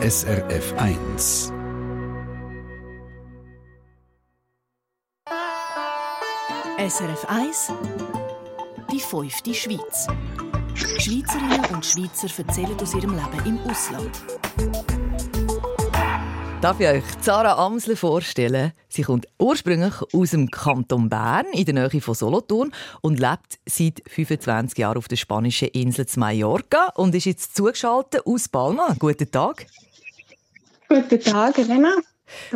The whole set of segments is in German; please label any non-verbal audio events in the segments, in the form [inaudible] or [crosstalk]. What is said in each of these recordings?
SRF 1. SRF 1 Die fünfte Schweiz. Schweizerinnen und Schweizer erzählen aus ihrem Leben im Ausland. Darf ich euch Zara Amsle vorstellen? Sie kommt ursprünglich aus dem Kanton Bern in der Nähe von Solothurn und lebt seit 25 Jahren auf der spanischen Insel Mallorca und ist jetzt zugeschaltet aus Palma. Guten Tag. Guten Tag, Elena.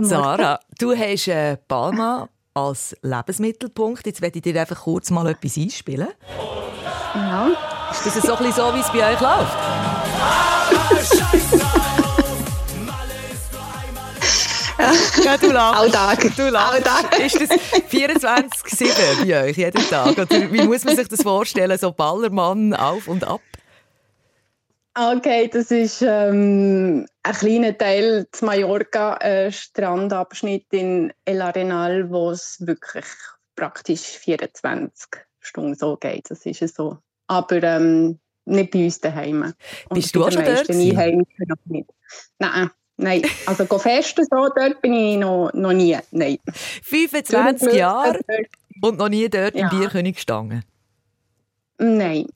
Sarah, du hast äh, Palma als Lebensmittelpunkt. Jetzt werde ich dir einfach kurz mal etwas einspielen. Ja. Ist das so, ein bisschen so, wie es bei euch läuft? [laughs] Ja, du lachst. Alltag. Du lachst. Alltag. Ist das 24-7 bei euch, jeden Tag? Oder wie muss man sich das vorstellen? So Ballermann auf und ab? Okay, das ist ähm, ein kleiner Teil des Mallorca, ein Strandabschnitt in El Arenal, wo es wirklich praktisch 24 Stunden so geht. Das ist so. Aber ähm, nicht bei uns daheim. Bist du auch schon dort? Einheimischen noch nicht. Nein. Nein, also go festen so, dort bin ich noch, noch nie. Nein. 25 Jahre und noch nie dort Ja. im Bierkönig gestanden. Nein.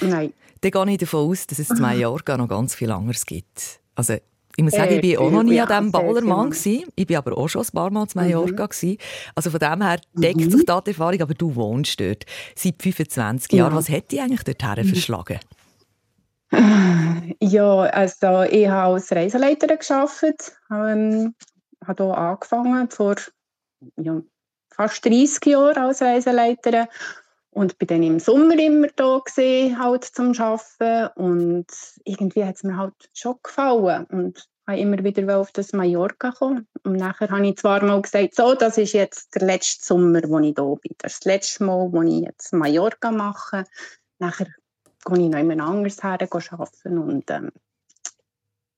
Nein. Dann gehe ich davon aus, dass es in Mallorca noch ganz viel anderes gibt. Also, ich muss sagen, ich war auch noch nie an diesem Ballermann. gewesen. Ich war aber auch schon ein paar Mal in Mallorca. gewesen. Also von dem her deckt sich da die Erfahrung, aber du wohnst dort seit 25 Jahren. Ja. Was hat dich eigentlich dorthin verschlagen? Ja, also ich habe als Reiseleiterin gearbeitet, ähm, habe hier angefangen vor ja, fast 30 Jahren als Reiseleiterin und bin dann im Sommer immer da gewesen, halt zum Arbeiten. Und irgendwie hat es mir halt schon gefallen. Und habe immer wieder auf das Mallorca kommen. Und nachher habe ich zwar mal gesagt, so, das ist jetzt der letzte Sommer, wo ich da bin, das ist das letzte Mal, wo ich jetzt Mallorca mache, nachher gehe ich noch jemand anderes her arbeiten und ähm,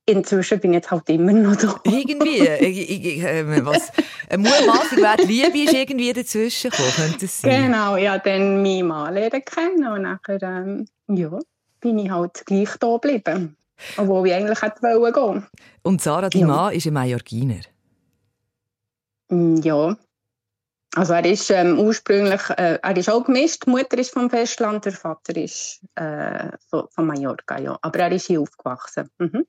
inzwischen bin ich jetzt halt immer noch da. Irgendwie, ich, ich, äh, was, eine Mutmaßung wäre, die Liebe ist irgendwie dazwischen gekommen, könnte es sein? Genau, ja, dann meinen Mann lernen kennen und nachher, ähm, ja, bin ich halt gleich da geblieben. Obwohl ich eigentlich hätte wollen gehen. Und Sarah, dein Ja. Mann ist ein Mallorquiner. Mm, Ja. Also er ist ähm, ursprünglich, äh, er ist auch gemischt. Die Mutter ist vom Festland, der Vater ist äh, von, von Mallorca, ja. Aber er ist hier aufgewachsen. Mhm.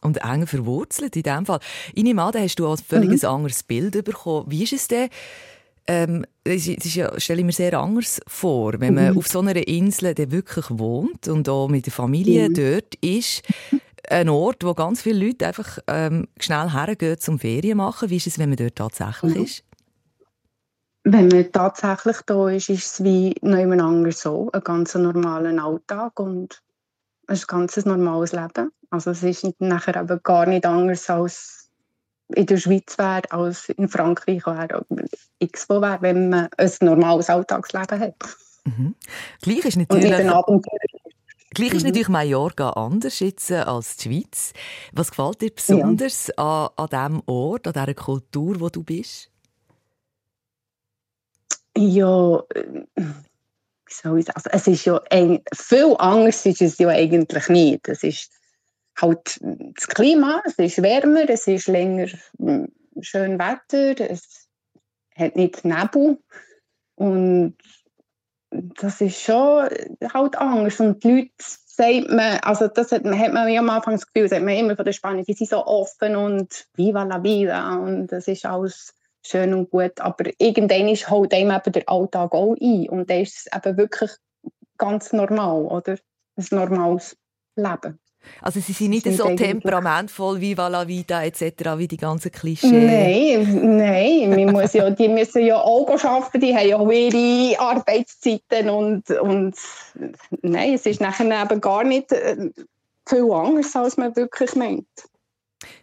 Und eng verwurzelt in dem Fall. Ich nehme an, da hast du auch ein völlig anderes Bild bekommen. Wie ist es denn? Ähm, es ist, ja, stelle ich mir sehr anders vor, wenn man auf so einer Insel dann wirklich wohnt und auch mit der Familie dort ist. Ein Ort, wo ganz viele Leute einfach ähm, schnell hergehen zum Ferien machen. Wie ist es, wenn man dort tatsächlich ist? Wenn man tatsächlich da ist, ist es wie niemand anders so. Ein ganz normaler Alltag und ein ganz normales Leben. Also es ist nicht- nachher eben gar nicht anders als in der Schweiz wäre, als in Frankreich wäre oder irgendwo wäre, wenn man ein normales Alltagsleben hat. Gleich ist Und nicht natürlich, ein Abenteuer. gleich ist natürlich Mallorca anders jetzt äh, als die Schweiz. Was gefällt dir besonders an, an diesem Ort, an dieser Kultur, wo du bist? Ja, wie soll ich sagen? Es ist ja viel anders ist es ja eigentlich nicht. Es ist halt das Klima, es ist wärmer, es ist länger mm, schön Wetter, es hat nicht Nebel und das ist schon halt anders und die Leute sagt man, also das hat, hat man ja am Anfang das Gefühl, sagt man immer von den Spaniern, die sind so offen und viva la vida und das ist alles schön und gut, aber irgendwann halt einem eben der Alltag auch ein und dann ist es eben wirklich ganz normal, oder? Ein normales Leben. Also sie sind nicht sind so temperamentvoll wie la Vida etc., wie die ganzen Klischees. Nein, nein, man muss ja, die müssen ja auch arbeiten, die haben ja auch ihre Arbeitszeiten und, und nein, es ist nachher eben gar nicht äh, viel anders, als man wirklich meint.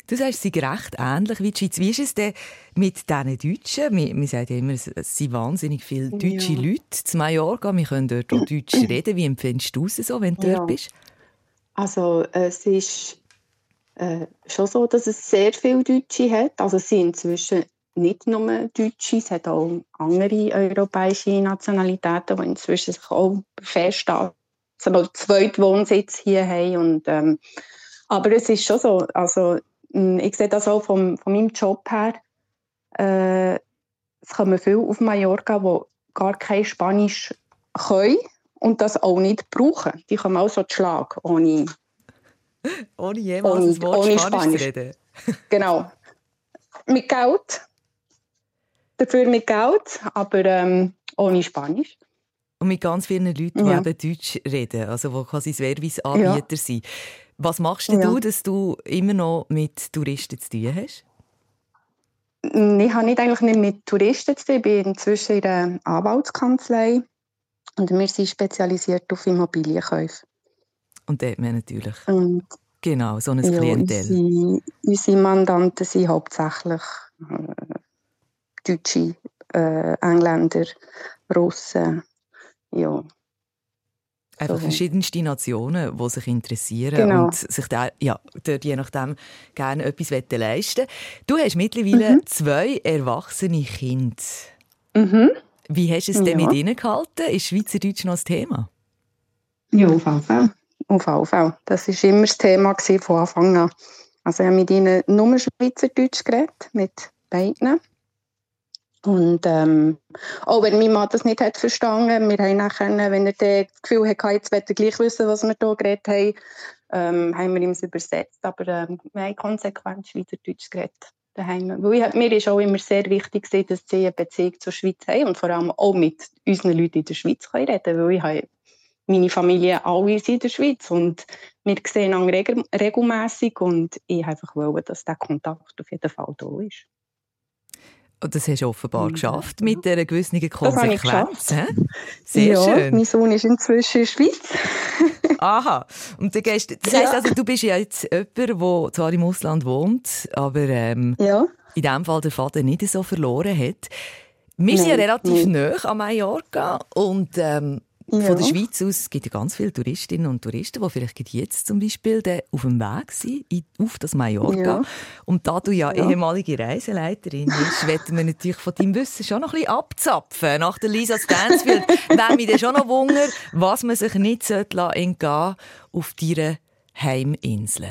Du sagst, sie sind recht ähnlich wie die Schweiz. Wie ist es denn mit diesen Deutschen? Wir, wir sagen ja immer, es sind wahnsinnig viele deutsche Ja. Leute zu Mallorca. Wir können dort auch Deutsch [clears throat] reden. Wie empfindest du es so, wenn du Ja. dort bist? Also es ist äh, schon so, dass es sehr viele Deutsche hat. Also es sind inzwischen nicht nur Deutsche, es hat auch andere europäische Nationalitäten, die inzwischen sich auch feststehen, also Zweitwohnsitz hier haben. Und, ähm, Aber es ist schon so, also ich sehe das auch vom, von meinem Job her, äh, es kommen viele auf Mallorca, die gar kein Spanisch können und das auch nicht brauchen. Die kommen auch so zu Schlag, ohne, ohne jemals ohne, ohne Spanisch, Spanisch. zu reden. [laughs] genau. Mit Geld. Dafür mit Geld, aber ähm, ohne Spanisch. Und mit ganz vielen Leuten, ja. die eben Deutsch reden, also die quasi Serviceanbieter ja. sind. Was machst ja. du, dass du immer noch mit Touristen zu tun hast? Ich habe nicht eigentlich nicht mit Touristen zu tun. Ich bin inzwischen in einer Anwaltskanzlei und wir sind spezialisiert auf Immobilienkäufe. Und hat man natürlich und, genau so ein ja, Klientel. Unsere, unsere Mandanten sind hauptsächlich äh, Deutsche, äh, Engländer, Russen. Ja. Einfach so. verschiedenste Nationen, die sich interessieren genau. und sich da, ja, dort je nachdem gerne etwas leisten Du hast mittlerweile mhm. zwei erwachsene Kinder. Mhm. Wie hast du es denn ja. mit ihnen gehalten? Ist Schweizerdeutsch noch das Thema? Ja, auf jeden Fall. Auf jeden Fall. Das war immer das Thema von Anfang an. Also ich habe mit ihnen nur Schweizerdeutsch geredet, mit beiden. Und ähm, auch wenn mein Mann das nicht hat verstanden, wir haben nachher, wenn er das Gefühl hatte, jetzt will er gleich wissen, was wir hier geredet haben, ähm, haben wir ihm es übersetzt. Aber ähm, wir haben konsequent Schweizerdeutsch geredet. Daheim. Mir ist auch immer sehr wichtig, dass sie eine Beziehung zur Schweiz haben und vor allem auch mit unseren Leuten in der Schweiz können reden Weil ich meine Familie alle in der Schweiz und wir sehen ihn regel regelmässig und ich einfach wollte, dass der Kontakt auf jeden Fall da ist. Und das hast du offenbar mhm. geschafft mit dieser gewissen Konsequenz. Sehr ja, schön. Mein Sohn ist inzwischen in der Schweiz. [laughs] Aha. Und du gehst, das heisst also, du bist ja jetzt jemand, der zwar im Ausland wohnt, aber ähm, ja. in diesem Fall den Vater nicht so verloren hat. Wir Nein, sind ja relativ nah an Mallorca und ähm, ja. Von der Schweiz aus gibt es ganz viele Touristinnen und Touristen, die vielleicht jetzt zum Beispiel auf dem Weg sind, auf das Mallorca. Ja. Und da du ja, ja. ehemalige Reiseleiterin bist, werden wir natürlich von deinem Wissen schon noch ein bisschen abzapfen. Nach der Lisa Stansfield wäre mich dann schon noch Wunder, was man sich nicht entgehen sollte auf deiner Heiminsel.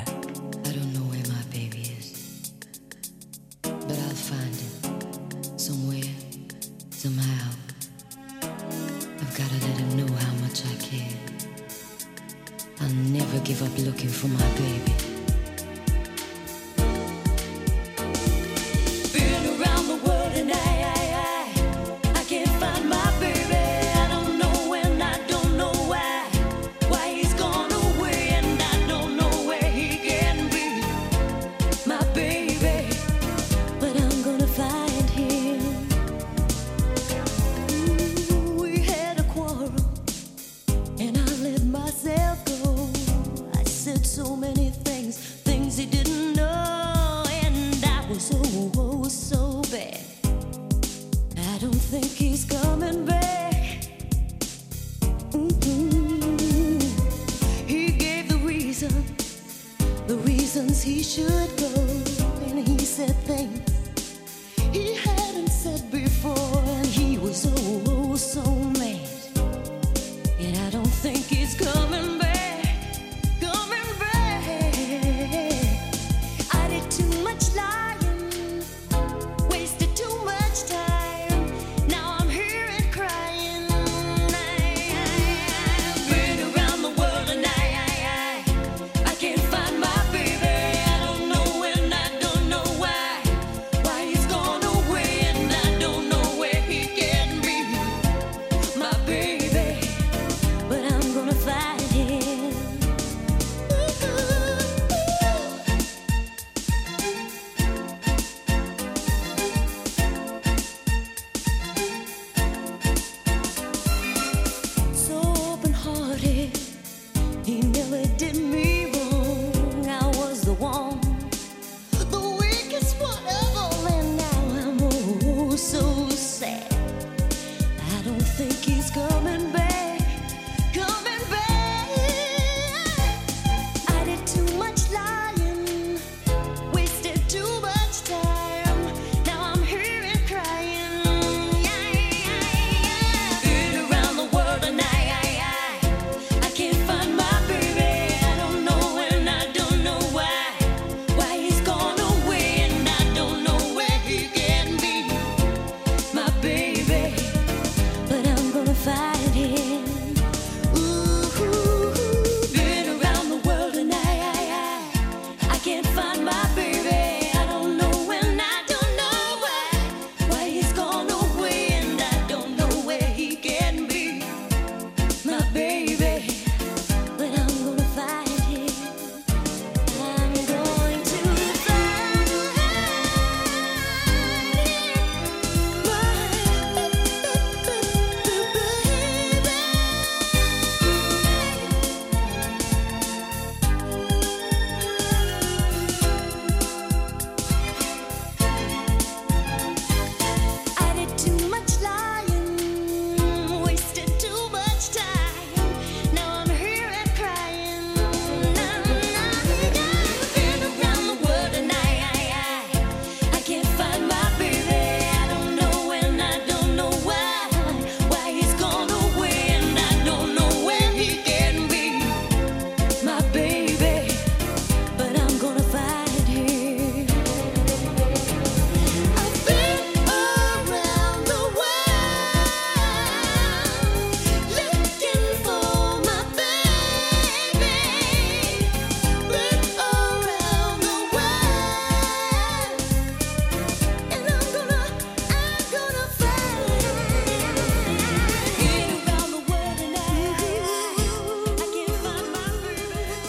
Give up looking for my baby. think he's gone.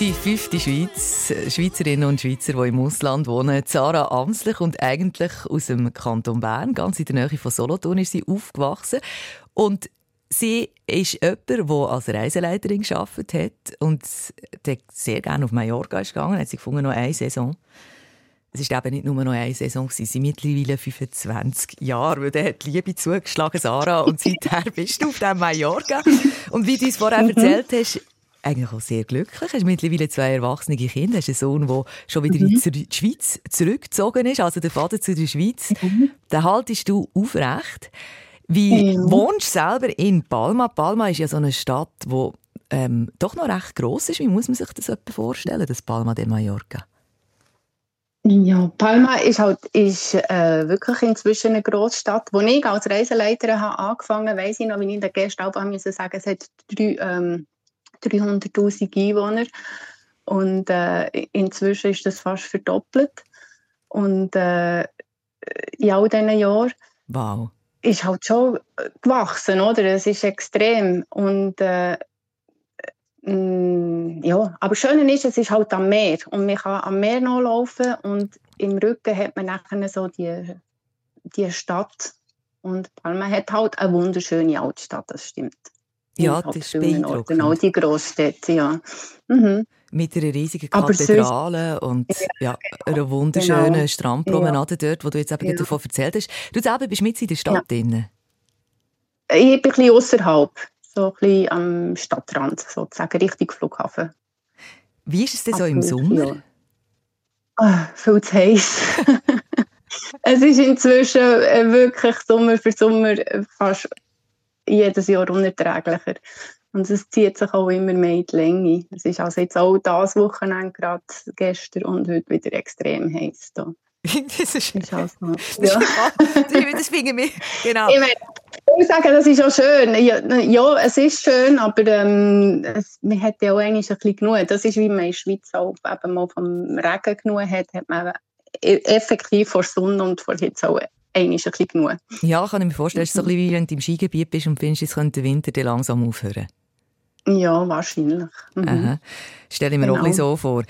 Fünfte Schweiz. Schweizerinnen und Schweizer, die im Ausland wohnen. Sarah Amslich und eigentlich aus dem Kanton Bern, ganz in der Nähe von Solothurn, ist sie aufgewachsen. Und sie ist jemand, der als Reiseleiterin gearbeitet hat und sehr gerne auf Mallorca ist gegangen. Hat sie gefunden, noch eine Saison. Es ist eben nicht nur noch eine Saison, sie sind mittlerweile 25 Jahre, weil dann hat die Liebe zugeschlagen, Sarah, und seither bist du auf dem Mallorca. Und wie du es vorher mhm. erzählt hast, eigentlich auch sehr glücklich. Hast mittlerweile zwei erwachsene Kinder. Hast einen Sohn, der schon wieder mhm. in die Schweiz zurückgezogen ist, also der Vater zu der Schweiz. Mhm. Den haltest du aufrecht. Wie mhm. wohnst du selber in Palma? Palma ist ja so eine Stadt, die ähm, doch noch recht gross ist. Wie muss man sich das vorstellen, das Palma de Mallorca? Ja, Palma ist halt ist, äh, wirklich inzwischen eine Großstadt. Wo ich als Reiseleiterin habe angefangen weiss ich noch, wie ich in der Gäste musste sagen, es hat drei, ähm, 300'000 Einwohner. Und äh, inzwischen ist das fast verdoppelt. Und äh, in all diesen Jahren wow. ist halt schon gewachsen, oder? Es ist extrem. Und äh, mm, ja, aber schön ist, es ist halt am Meer und man kann am Meer noch laufen und im Rücken hat man nachher so die, die Stadt und man hat halt eine wunderschöne Altstadt, das stimmt. Ja, das ist beeindruckend. Genau, die Großstädte, ja. Mhm. Mit einer riesigen Kathedrale und ja, einer wunderschönen genau. Strandpromenade ja. dort, wo du jetzt eben ja. davon erzählt hast. Du selber bist mit in der Stadt ja. drin. Ich bin ein bisschen außerhalb, so ein bisschen am Stadtrand, sozusagen, Richtung Flughafen. Wie ist es denn so im Sommer? Ja. Oh, viel zu heiß. [laughs] es ist inzwischen äh, wirklich Sommer für Sommer fast jedes Jahr unerträglicher. Und es zieht sich auch immer mehr in die Länge. Es ist also jetzt auch das Wochenende gerade gestern und heute wieder extrem heiß. Da. [laughs] das ist, ist also, [laughs] ja. das finde ich, genau. Ich, meine, ich muss sagen, das ist auch schön. Ja, ja es ist schön, aber ähm, es, man hat ja auch eigentlich ein bisschen genug. Das ist, wie man in der Schweiz auch eben mal vom Regen genug hat, hat man e-, effektiv vor Sonne und vor Hitze auch einmal ein bisschen genug. Ja, kann ich mir vorstellen. Es ist so ein bisschen wie wenn du im Skigebiet bist und findest, es könnte der Winter langsam aufhören. Ja, wahrscheinlich. Mhm. Stelle ich mir genau. auch so vor.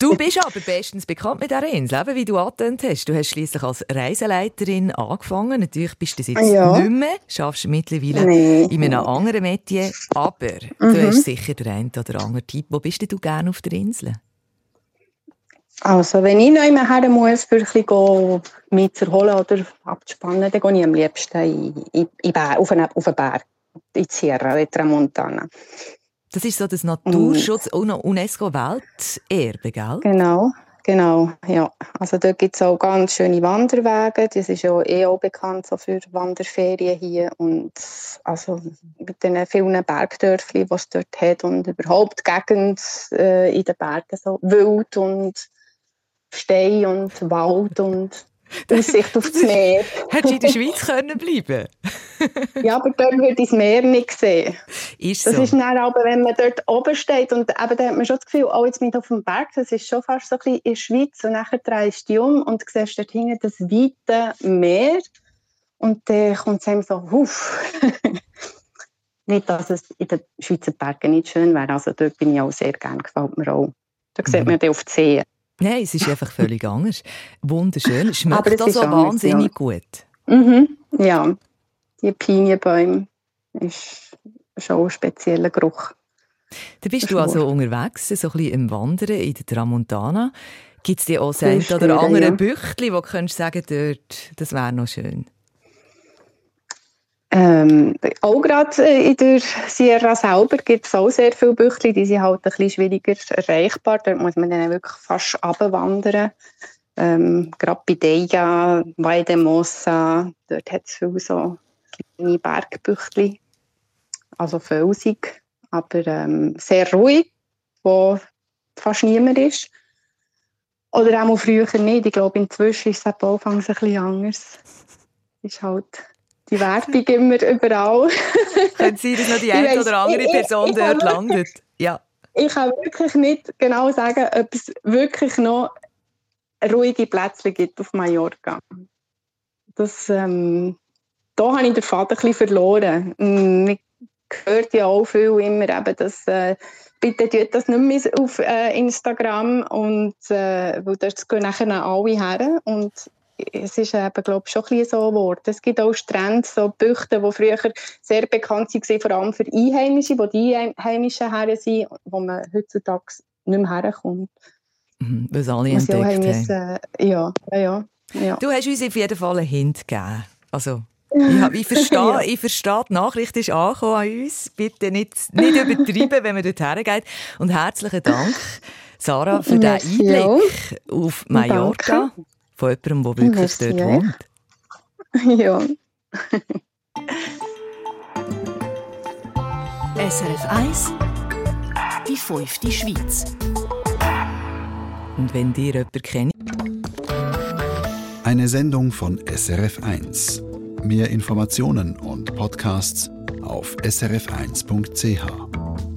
Du bist aber bestens bekannt mit dieser Insel, eben wie du angetönt hast. Du hast schließlich als Reiseleiterin angefangen. Natürlich bist du das jetzt ja. nicht mehr, schaffst mittlerweile nee. in einem anderen Metier. Aber mhm. du hast sicher den einen oder anderen Tipp. Wo bist du gerne auf der Insel? Also, wenn ich noch immer her muss, für ein bisschen mich zu erholen oder abzuspannen, dann gehe ich am liebsten in, in, in auf, einen, auf einen Berg, in die Sierra, in Tramontana. Das ist so das Naturschutz- und UNESCO-Welterbe, gell? Genau, genau, ja. Also dort gibt es auch ganz schöne Wanderwege. Das ist ja eh auch bekannt so für Wanderferien hier. Und also mit den vielen Bergdörfchen, die es dort hat und überhaupt die Gegend äh, in den Bergen so wild und Stein und Wald und [laughs] Aussicht aufs [laughs] Meer. Hättest du in der [laughs] Schweiz können bleiben Ja, aber dort würde ich das Meer nicht sehen. Ist das so. ist dann aber, wenn man dort oben steht und eben, da hat man schon das Gefühl, oh, jetzt bin ich auf dem Berg, das ist schon fast so ein bisschen in der Schweiz und nachher drehst du dich um und siehst dort hinten das weite Meer und dann kommt es einem so, huff. nicht, dass es in den Schweizer Bergen nicht schön wäre, also dort bin ich auch sehr gerne, gefällt mir auch. Da sieht mhm. man dann auf die See. Nein, es ist einfach völlig [laughs] anders. Wunderschön. Schmeckt also wahnsinnig ja. gut. Mhm, ja, die Pinienbäume ist schon ein spezieller Geruch. Da bist du also unterwegs, so ein bisschen im Wandern in der Tramontana. Gibt es dir auch ein oder andere ja. Büchtli, wo du könntest sagen, dort, das wäre noch schön? Ähm, auch gerade äh, in der Sierra selber gibt es auch sehr viele Büchli, die sind halt ein bisschen schwieriger erreichbar. Da muss man dann wirklich fast abwandern. Ähm, gerade bei Deja, Valdemosa, dort hat es viele so kleine Bergbüchli, also felsig, aber ähm, sehr ruhig, wo fast niemand ist. Oder auch früher nicht. Ich glaube, inzwischen ist es auch ein bisschen anders. Ist halt die Werbung immer überall. [laughs] Könnte sein, dass noch die eine oder andere Person ich, ich dort landet. Ja. Ich kann wirklich nicht genau sagen, ob es wirklich noch ruhige Plätze gibt auf Mallorca. Das, ähm, da habe ich den Faden ein bisschen verloren. Man hört ja auch viel immer, eben, dass äh, bitte tut das nicht mehr auf äh, Instagram und äh, weil dort gehen nachher alle her und es ist eben, glaube ich, schon ein so geworden. Es gibt auch Strände, so Büchten, die früher sehr bekannt waren, vor allem für Einheimische, wo die Einheimischen her sind, wo man heutzutage nicht mehr herkommt. Mhm, weil alle entdeckt haben. Müssen, ja, ja, ja, Du hast uns auf jeden Fall einen Hint gegeben. Also, [laughs] ich, ich, verstehe, ja. ich verstehe, die Nachricht ist angekommen an uns. Bitte nicht, nicht übertreiben, wenn man dort hergeht. Und herzlichen Dank, Sarah, für [laughs] diesen Einblick auf Mallorca. Danke. Von jemandem, der wirklich Merci, dort wohnt. [laughs] Ja. SRF 1 Die fünfte Schweiz. Und wenn dir jemand kennt. Eine Sendung von SRF 1. Mehr Informationen und Podcasts auf srf1.ch.